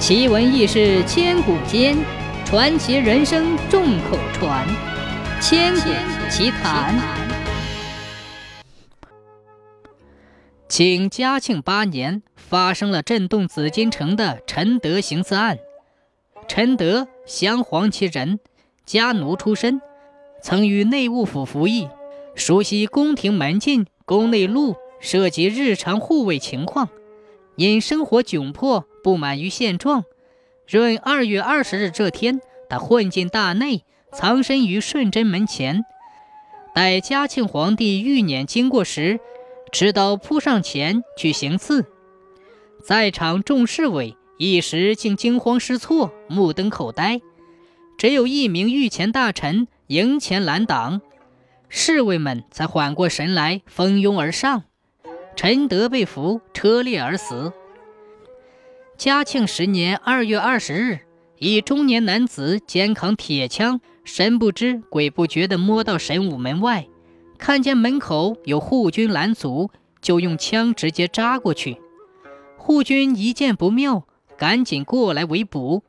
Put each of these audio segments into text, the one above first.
奇闻异事千古间，传奇人生众口传。千古奇谈。清嘉庆八年，发生了震动紫禁城的陈德行刺案。陈德，镶黄旗人，家奴出身，曾于内务府服役，熟悉宫廷门禁、宫内路，涉及日常护卫情况。因生活窘迫。不满于现状，闰二月二十日这天，他混进大内，藏身于顺贞门前，待嘉庆皇帝御辇经过时，持刀扑上前去行刺。在场众侍卫一时竟惊慌失措，目瞪口呆，只有一名御前大臣迎前拦挡，侍卫们才缓过神来，蜂拥而上，陈德被俘，车裂而死。嘉庆十年二月二十日，一中年男子肩扛铁枪，神不知鬼不觉地摸到神武门外，看见门口有护军拦阻，就用枪直接扎过去。护军一见不妙，赶紧过来围捕。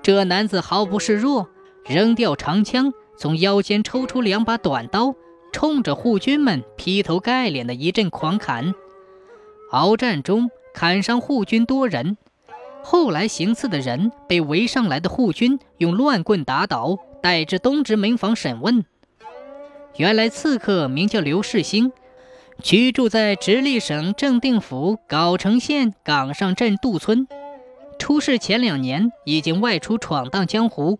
这男子毫不示弱，扔掉长枪，从腰间抽出两把短刀，冲着护军们劈头盖脸的一阵狂砍。鏖战中，砍伤护军多人。后来行刺的人被围上来的护军用乱棍打倒，带至东直门房审问。原来刺客名叫刘世兴，居住在直隶省正定府藁城县岗上镇杜村。出事前两年已经外出闯荡江湖，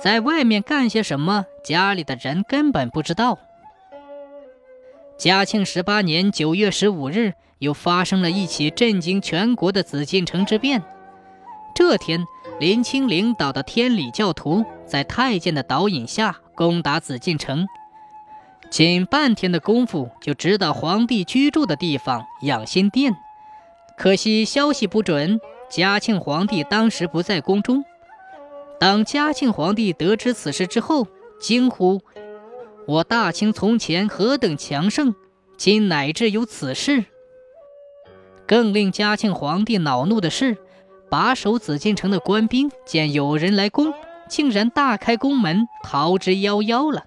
在外面干些什么，家里的人根本不知道。嘉庆十八年九月十五日，又发生了一起震惊全国的紫禁城之变。这天，林清领导的天理教徒在太监的导引下攻打紫禁城，仅半天的功夫就直捣皇帝居住的地方养心殿。可惜消息不准，嘉庆皇帝当时不在宫中。当嘉庆皇帝得知此事之后，惊呼：“我大清从前何等强盛，今乃至有此事！”更令嘉庆皇帝恼怒的是。把守紫禁城的官兵见有人来攻，竟然大开宫门，逃之夭夭了。